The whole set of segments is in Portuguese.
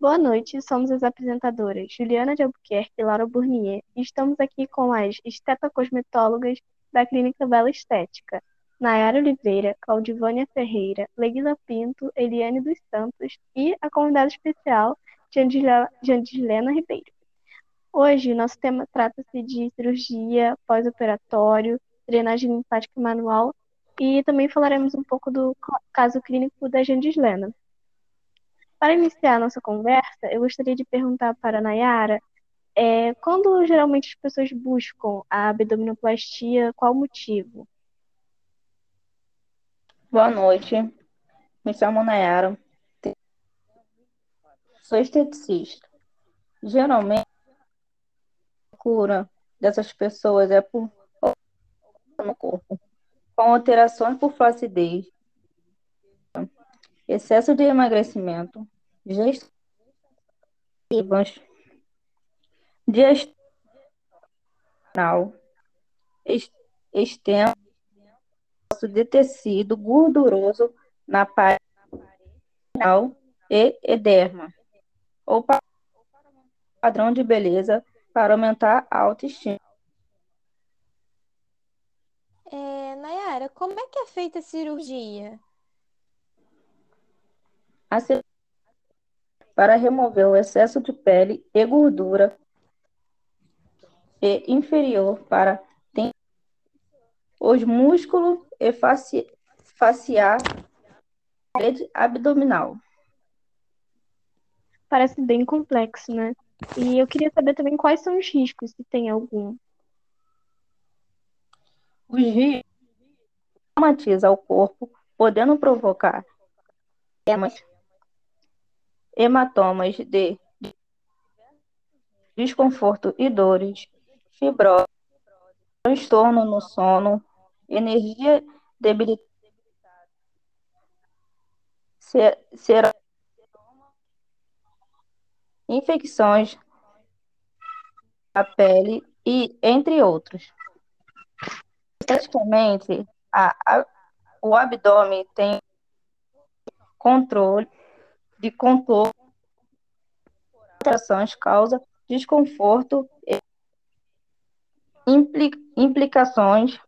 Boa noite, somos as apresentadoras Juliana de Albuquerque e Laura Burnier e estamos aqui com as estetocosmetólogas da Clínica Bela Estética, Nayara Oliveira, Claudivânia Ferreira, Leguila Pinto, Eliane dos Santos e a convidada especial, Jandilena Ribeiro. Hoje, nosso tema trata-se de cirurgia, pós-operatório, drenagem linfática manual e também falaremos um pouco do caso clínico da Jandislena. Para iniciar a nossa conversa, eu gostaria de perguntar para a Nayara é, quando geralmente as pessoas buscam a abdominoplastia, qual o motivo? Boa noite, me chamo Nayara, sou esteticista. Geralmente, a cura dessas pessoas é por no corpo, com alterações por flacidez, excesso de emagrecimento, gestativas, gestacional, extenso de tecido gorduroso na parede e edema, ou padrão de beleza para aumentar a autoestima. É, Nayara, como é que é feita a cirurgia? Para remover o excesso de pele e gordura e inferior para os músculos e faci faciar parede abdominal. Parece bem complexo, né? E eu queria saber também quais são os riscos, se tem algum. Os riscos traumatiza o corpo, podendo provocar hematomas de desconforto e dores, fibrose, transtorno no sono, energia debilitada, será infecções da pele e entre outros. Esteticamente, a, a, o abdômen tem controle de contorno, alterações causa desconforto e implicações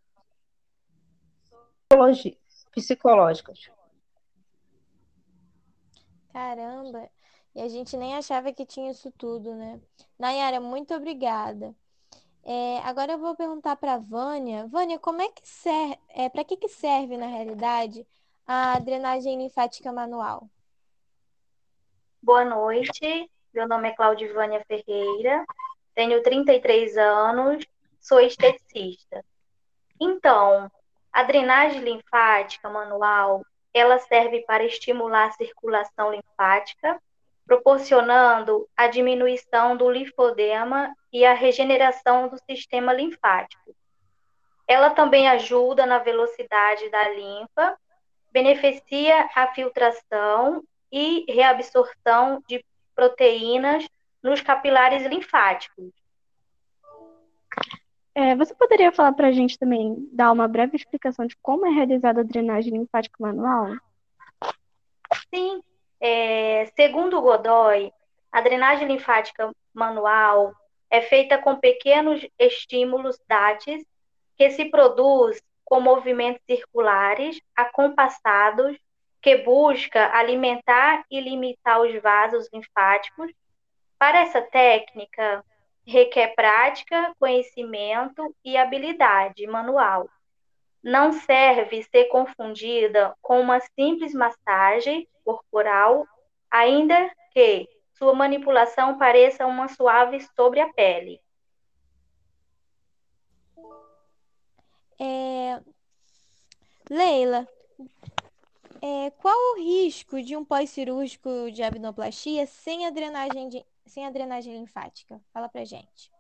psicológicas. Caramba, e a gente nem achava que tinha isso tudo, né? Nayara, muito obrigada. É, agora eu vou perguntar para Vânia. Vânia, como é que serve, é, para que, que serve, na realidade, a drenagem linfática manual? Boa noite, meu nome é Claudivânia Ferreira, tenho 33 anos, sou esteticista. Então, a drenagem linfática manual, ela serve para estimular a circulação linfática, proporcionando a diminuição do linfodema e a regeneração do sistema linfático. Ela também ajuda na velocidade da linfa, beneficia a filtração e reabsorção de proteínas nos capilares linfáticos. É, você poderia falar para a gente também, dar uma breve explicação de como é realizada a drenagem linfática manual? Sim. É, segundo Godoy, a drenagem linfática manual é feita com pequenos estímulos DATs que se produz com movimentos circulares acompassados que busca alimentar e limitar os vasos linfáticos. Para essa técnica, requer prática, conhecimento e habilidade manual. Não serve ser confundida com uma simples massagem corporal, ainda que sua manipulação pareça uma suave sobre a pele. É... Leila, é, qual o risco de um pós-cirúrgico de abdominoplastia sem a drenagem, de, sem a drenagem linfática? Fala pra gente.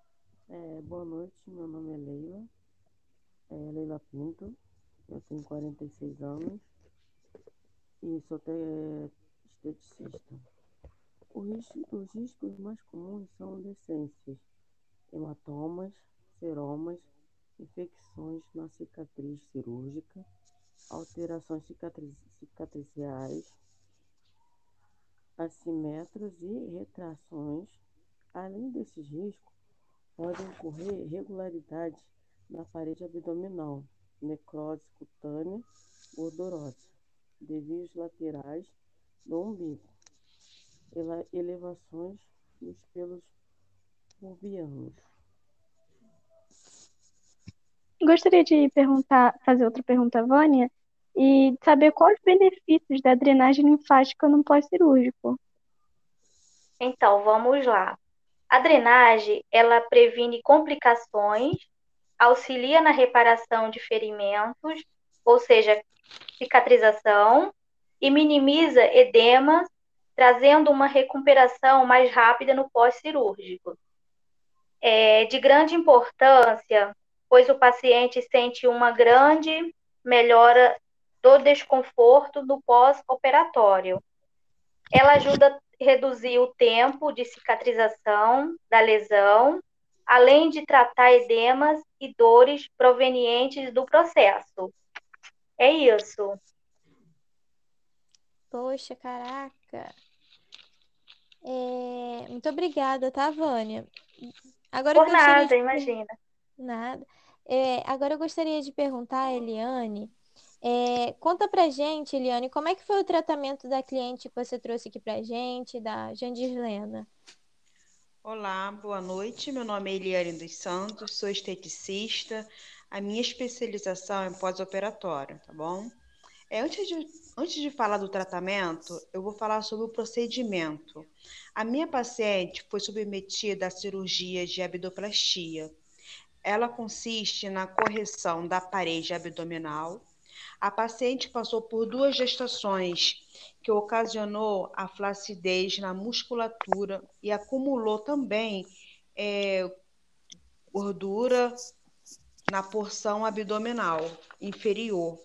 É, boa noite, meu nome é Leila, é Leila Pinto, eu tenho 46 anos e sou esteticista. Risco, os riscos mais comuns são decências, hematomas, seromas, infecções na cicatriz cirúrgica, alterações cicatriciais, assimétros e retrações. Além desses riscos, podem ocorrer irregularidades na parede abdominal, necrose cutânea gordurosa, desvios laterais do umbigo, elevações dos pelos pubianos. Gostaria de perguntar, fazer outra pergunta, Vânia, e saber quais os benefícios da drenagem linfática no pós-cirúrgico. Então, vamos lá. A drenagem, ela previne complicações, auxilia na reparação de ferimentos, ou seja, cicatrização, e minimiza edemas, trazendo uma recuperação mais rápida no pós-cirúrgico. É de grande importância, pois o paciente sente uma grande melhora do desconforto no pós-operatório. Ela ajuda a reduzir o tempo de cicatrização da lesão, além de tratar edemas e dores provenientes do processo. É isso. Poxa, caraca. É... Muito obrigada, tá, Vânia? Agora Por nada, de... imagina. Nada. É, agora eu gostaria de perguntar a Eliane é, conta pra gente, Eliane, como é que foi o tratamento da cliente que você trouxe aqui pra gente, da Jandirlena? Olá, boa noite. Meu nome é Eliane dos Santos, sou esteticista. A minha especialização é pós-operatório, tá bom? É, antes, de, antes de falar do tratamento, eu vou falar sobre o procedimento. A minha paciente foi submetida à cirurgia de abdoplastia. Ela consiste na correção da parede abdominal a paciente passou por duas gestações, que ocasionou a flacidez na musculatura e acumulou também é, gordura na porção abdominal inferior.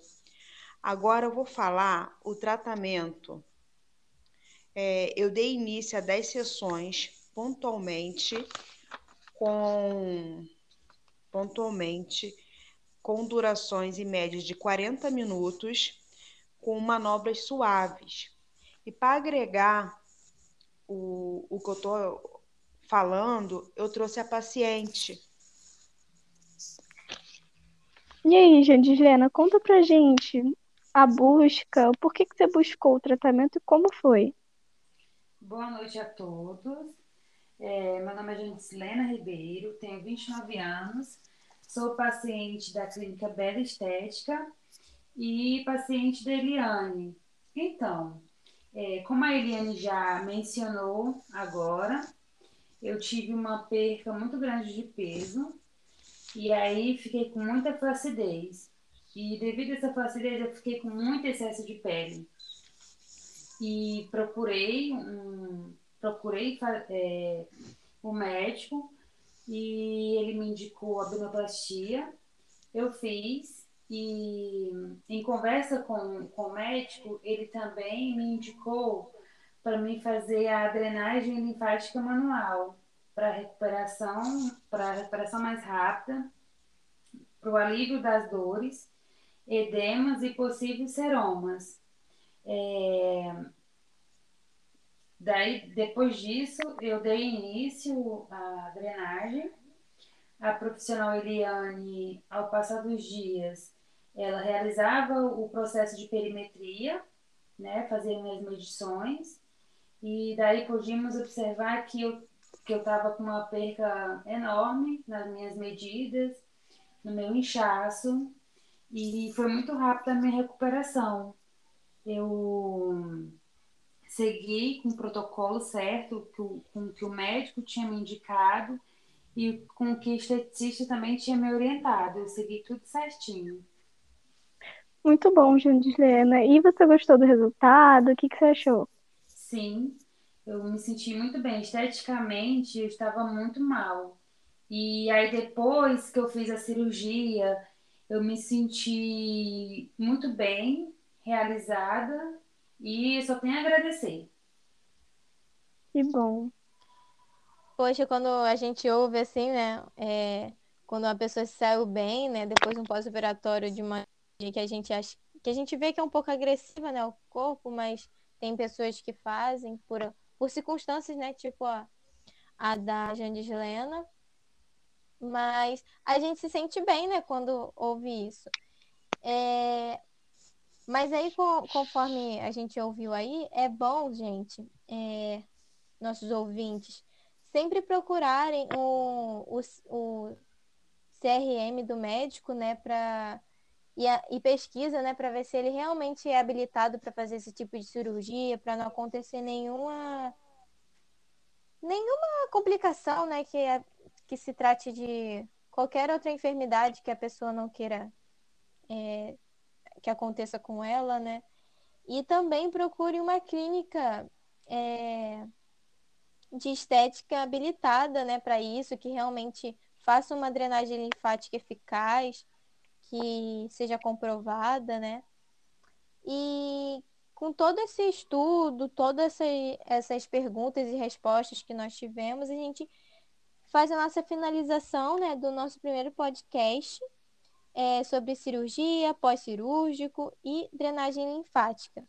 Agora eu vou falar o tratamento. É, eu dei início a 10 sessões pontualmente com pontualmente com durações em média de 40 minutos, com manobras suaves. E para agregar o, o que eu estou falando, eu trouxe a paciente. E aí, Jandislena, conta pra gente a busca, por que, que você buscou o tratamento e como foi? Boa noite a todos. É, meu nome é Jandislena Ribeiro, tenho 29 anos, Sou paciente da Clínica Bela Estética e paciente da Eliane. Então, é, como a Eliane já mencionou agora, eu tive uma perca muito grande de peso e aí fiquei com muita flacidez. E devido a essa flacidez, eu fiquei com muito excesso de pele. E procurei um, procurei é, um médico e ele me indicou a abdominoplastia. Eu fiz e em conversa com, com o médico, ele também me indicou para mim fazer a drenagem linfática manual para recuperação, para recuperação mais rápida, para o alívio das dores, edemas e possíveis seromas. É, Daí, depois disso, eu dei início à drenagem. A profissional Eliane, ao passar dos dias, ela realizava o processo de perimetria, né, fazia minhas medições, e daí podíamos observar que eu que eu estava com uma perca enorme nas minhas medidas, no meu inchaço, e foi muito rápida a minha recuperação. Eu segui com o protocolo certo, que o, com que o médico tinha me indicado e com o que o esteticista também tinha me orientado. Eu segui tudo certinho. Muito bom, Jandislena. E você gostou do resultado? O que, que você achou? Sim, eu me senti muito bem. Esteticamente, eu estava muito mal. E aí, depois que eu fiz a cirurgia, eu me senti muito bem, realizada e só tenho a agradecer. Que bom. Poxa, quando a gente ouve assim, né? É, quando a pessoa saiu bem, né? Depois de um pós-operatório de uma que a gente acha que a gente vê que é um pouco agressiva, né? O corpo, mas tem pessoas que fazem por, por circunstâncias, né? Tipo a, a da Jandislena. Mas a gente se sente bem, né, quando ouve isso. É... Mas aí, conforme a gente ouviu aí, é bom, gente, é... nossos ouvintes, sempre procurarem o, o, o CRM do médico, né, para e, a, e, pesquisa, né, para ver se ele realmente é habilitado para fazer esse tipo de cirurgia, para não acontecer nenhuma nenhuma complicação, né, que, é, que se trate de qualquer outra enfermidade que a pessoa não queira é, que aconteça com ela, né? E também procure uma clínica é, de estética habilitada, né, para isso, que realmente faça uma drenagem linfática eficaz, que seja comprovada, né? E com todo esse estudo, todas essa, essas perguntas e respostas que nós tivemos, a gente faz a nossa finalização né, do nosso primeiro podcast é, sobre cirurgia, pós-cirúrgico e drenagem linfática.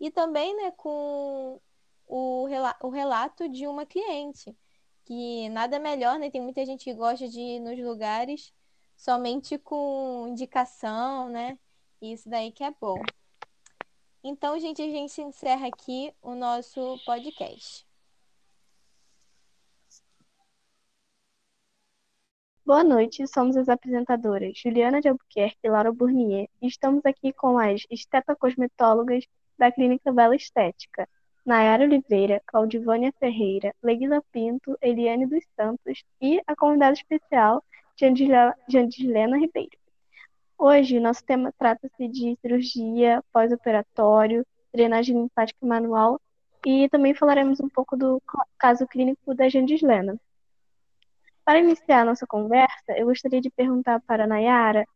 E também né, com o, o relato de uma cliente, que nada melhor, né? Tem muita gente que gosta de ir nos lugares somente com indicação, né? Isso daí que é bom. Então, gente, a gente encerra aqui o nosso podcast. Boa noite, somos as apresentadoras Juliana de Albuquerque e Laura Burnier e estamos aqui com as estetocosmetólogas da Clínica Bela Estética, Nayara Oliveira, Claudivânia Ferreira, Leguila Pinto, Eliane dos Santos e a convidada especial, Jandilena Ribeiro. Hoje, nosso tema trata-se de cirurgia pós-operatório, drenagem linfática manual e também falaremos um pouco do caso clínico da Jandislena. Para iniciar a nossa conversa, eu gostaria de perguntar para a Nayara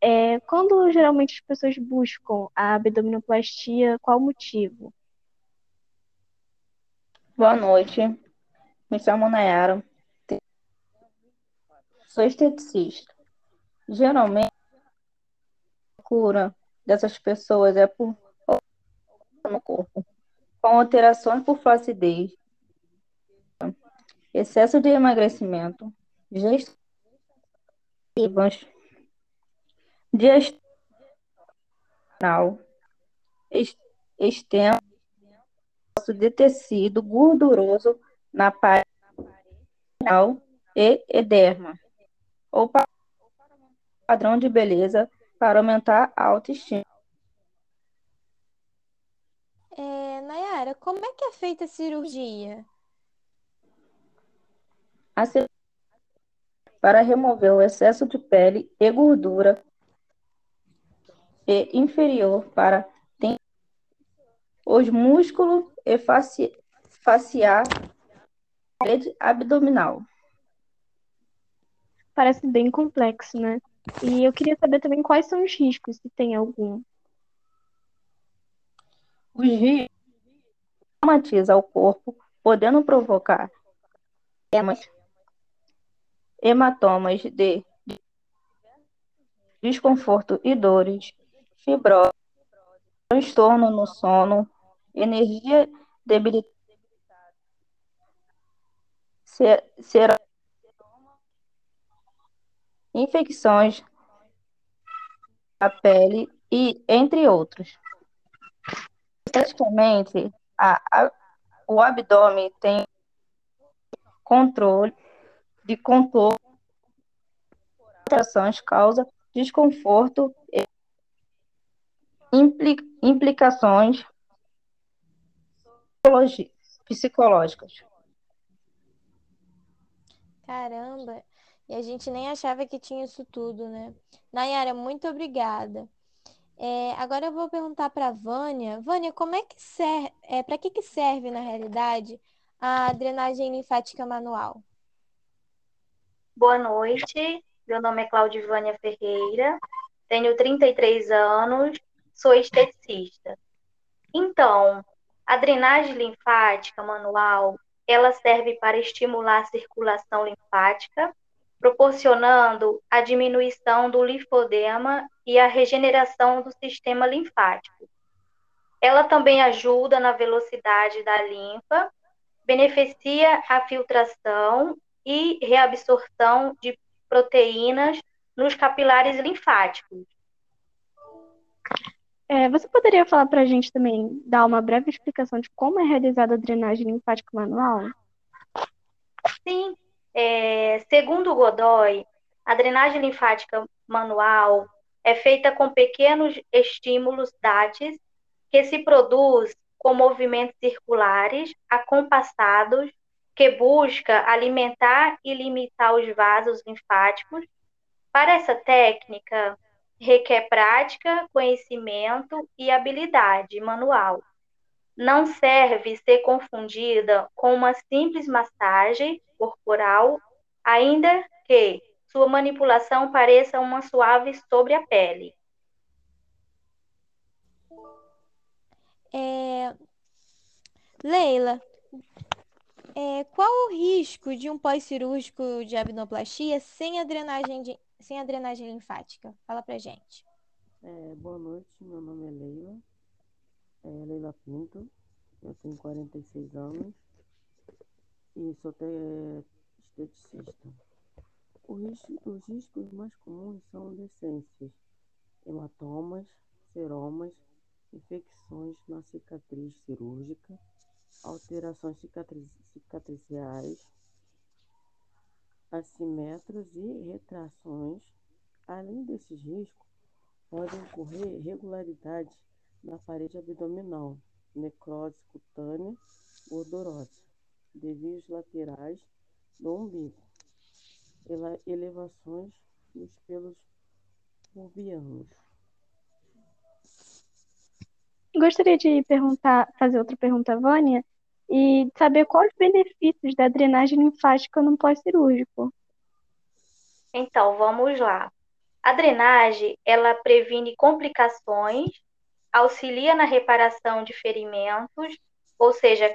é, quando geralmente as pessoas buscam a abdominoplastia, qual o motivo? Boa noite, me chamo Nayara, sou esteticista. Geralmente, a cura dessas pessoas é por no corpo, com alterações por flacidez, excesso de emagrecimento, gestativas, gestacional, extenso de tecido gorduroso na parede e edema, ou padrão de beleza para aumentar a autoestima. É, Nayara, como é que é feita a cirurgia? Para remover o excesso de pele e gordura e inferior para os músculos e faci faciar rede abdominal. Parece bem complexo, né? E eu queria saber também quais são os riscos, se tem algum. Os riscos traumatiza o corpo, podendo provocar hematomas de desconforto e dores, fibrose, transtorno no sono, energia debilitada, será infecções da pele e entre outros. Esteticamente, o abdômen tem controle de contorno, alterações causa desconforto e implicações psicológicas. Caramba, e a gente nem achava que tinha isso tudo, né? Nayara, muito obrigada. É, agora eu vou perguntar para Vânia. Vânia, como é que serve, é, para que, que serve na realidade a drenagem linfática manual? Boa noite, meu nome é Claudivânia Ferreira, tenho 33 anos, sou esteticista. Então, a drenagem linfática manual, ela serve para estimular a circulação linfática, proporcionando a diminuição do linfodema e a regeneração do sistema linfático. Ela também ajuda na velocidade da linfa, beneficia a filtração e reabsorção de proteínas nos capilares linfáticos. É, você poderia falar para a gente também, dar uma breve explicação de como é realizada a drenagem linfática manual? Sim, é, segundo Godoy, a drenagem linfática manual é feita com pequenos estímulos DATs que se produz com movimentos circulares acompassados que busca alimentar e limitar os vasos linfáticos. Para essa técnica, requer prática, conhecimento e habilidade manual. Não serve ser confundida com uma simples massagem corporal, ainda que sua manipulação pareça uma suave sobre a pele. É... Leila, é, qual o risco de um pós-cirúrgico de abdominoplastia sem a drenagem de, sem a drenagem linfática? Fala pra gente. É, boa noite, meu nome é Leila, é Leila Pinto, eu tenho 46 anos e sou esteticista. Risco, os riscos mais comuns são decências, hematomas, seromas, infecções na cicatriz cirúrgica, alterações cicatriciais, assimetros e retrações. Além desses riscos, podem ocorrer irregularidades na parede abdominal, necrose cutânea, gordurosa, desvios laterais do umbigo, elevações dos pelos pubianos. Gostaria de perguntar, fazer outra pergunta, Vânia, e saber quais os benefícios da drenagem linfática no pós-cirúrgico. Então, vamos lá. A drenagem, ela previne complicações, auxilia na reparação de ferimentos, ou seja,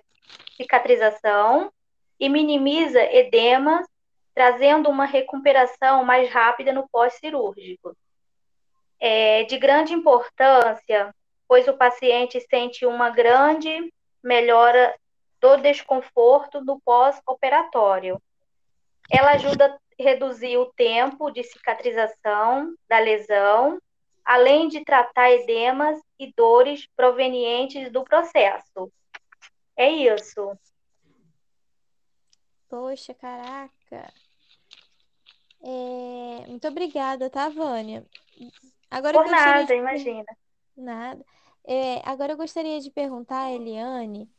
cicatrização, e minimiza edemas, trazendo uma recuperação mais rápida no pós-cirúrgico. É de grande importância, pois o paciente sente uma grande melhora do desconforto no pós-operatório. Ela ajuda a reduzir o tempo de cicatrização da lesão, além de tratar edemas e dores provenientes do processo. É isso. Poxa, caraca. É... Muito obrigada, tá, Vânia? Agora Por nada, de... imagina. Nada. É, agora eu gostaria de perguntar a Eliane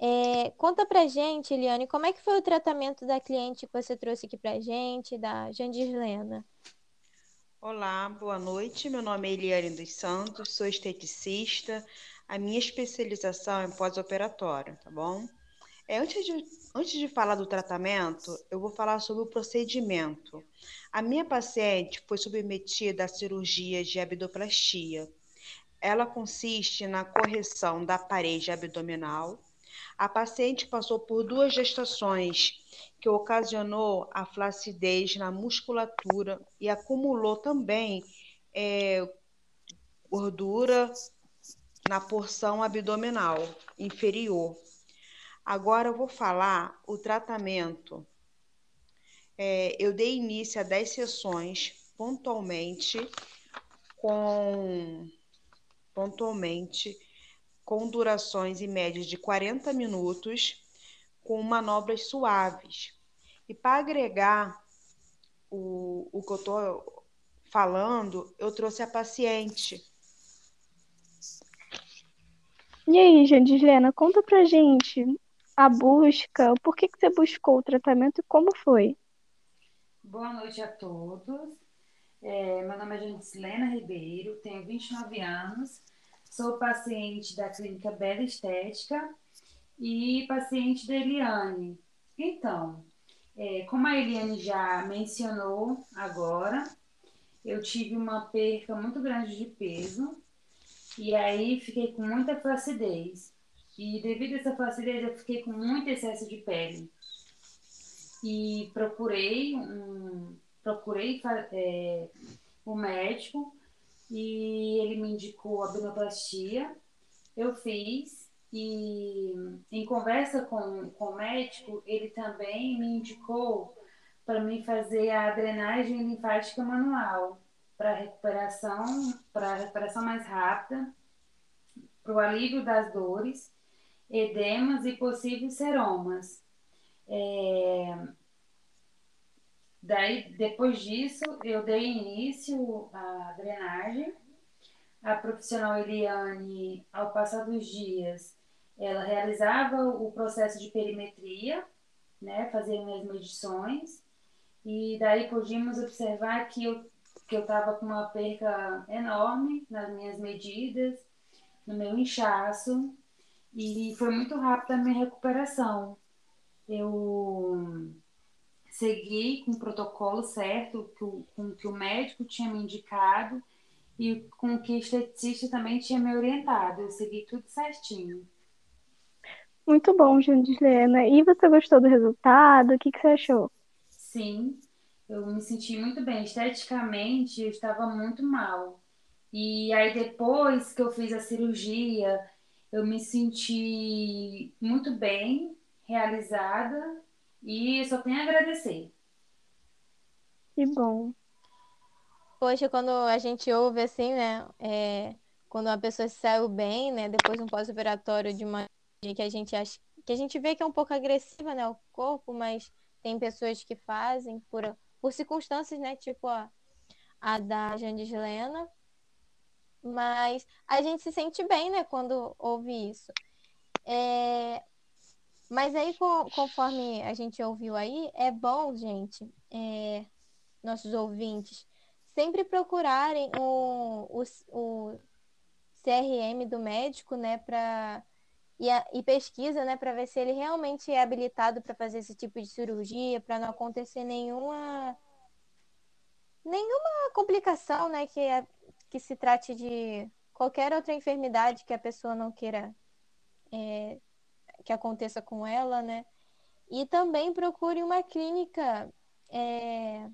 é, conta pra gente, Eliane, como é que foi o tratamento da cliente que você trouxe aqui pra gente, da Jandirlena? Olá, boa noite. Meu nome é Eliane dos Santos, sou esteticista. A minha especialização é pós-operatório, tá bom? É, antes, de, antes de falar do tratamento, eu vou falar sobre o procedimento. A minha paciente foi submetida à cirurgia de abdoplastia. Ela consiste na correção da parede abdominal a paciente passou por duas gestações, que ocasionou a flacidez na musculatura e acumulou também é, gordura na porção abdominal inferior. Agora eu vou falar o tratamento. É, eu dei início a 10 sessões pontualmente com pontualmente com durações em média de 40 minutos, com manobras suaves. E para agregar o, o que eu estou falando, eu trouxe a paciente. E aí, Jandislena, conta pra gente a busca, por que, que você buscou o tratamento e como foi? Boa noite a todos. É, meu nome é Jandislena Ribeiro, tenho 29 anos, Sou paciente da clínica Bela Estética e paciente da Eliane. Então, é, como a Eliane já mencionou agora, eu tive uma perca muito grande de peso e aí fiquei com muita flacidez. E devido a essa flacidez, eu fiquei com muito excesso de pele. E procurei um, procurei é, um médico e ele me indicou abdominoplastia. eu fiz e em conversa com, com o médico, ele também me indicou para mim fazer a drenagem linfática manual para recuperação, para recuperação mais rápida, para o alívio das dores, edemas e possíveis seromas. É... Daí, depois disso, eu dei início à drenagem. A profissional Eliane, ao passar dos dias, ela realizava o processo de perimetria, né, fazia minhas medições, e daí podíamos observar que eu que eu estava com uma perca enorme nas minhas medidas, no meu inchaço, e foi muito rápida a minha recuperação. Eu segui com o protocolo certo, que o, com que o médico tinha me indicado e com o que o esteticista também tinha me orientado. Eu segui tudo certinho. Muito bom, Jandislena. E você gostou do resultado? O que, que você achou? Sim, eu me senti muito bem. Esteticamente, eu estava muito mal. E aí, depois que eu fiz a cirurgia, eu me senti muito bem, realizada, e só tenho a agradecer. Que bom. Poxa, quando a gente ouve assim, né? É, quando a pessoa saiu bem, né? Depois de um pós-operatório de uma que a gente acha que a gente vê que é um pouco agressiva, né? O corpo, mas tem pessoas que fazem por por circunstâncias, né? Tipo a, a da Jandislena. Mas a gente se sente bem, né, quando ouve isso. É... Mas aí, conforme a gente ouviu aí, é bom, gente, é... nossos ouvintes, sempre procurarem o, o, o CRM do médico, né, para e, a, e, pesquisa, né, para ver se ele realmente é habilitado para fazer esse tipo de cirurgia, para não acontecer nenhuma nenhuma complicação, né, que é, que se trate de qualquer outra enfermidade que a pessoa não queira é, que aconteça com ela, né? E também procure uma clínica é,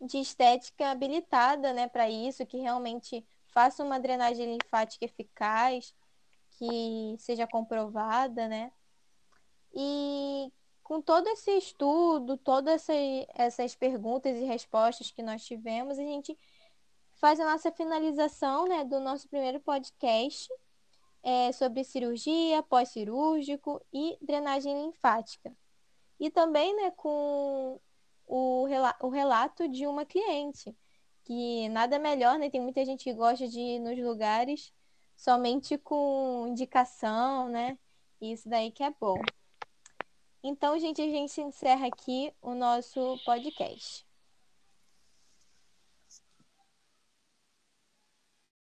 de estética habilitada, né, para isso, que realmente faça uma drenagem linfática eficaz que seja comprovada, né? E com todo esse estudo, todas essa, essas perguntas e respostas que nós tivemos, a gente faz a nossa finalização né, do nosso primeiro podcast é, sobre cirurgia, pós-cirúrgico e drenagem linfática. E também né, com o, o relato de uma cliente, que nada melhor, né? Tem muita gente que gosta de ir nos lugares somente com indicação, né? Isso daí que é bom. Então, gente, a gente encerra aqui o nosso podcast.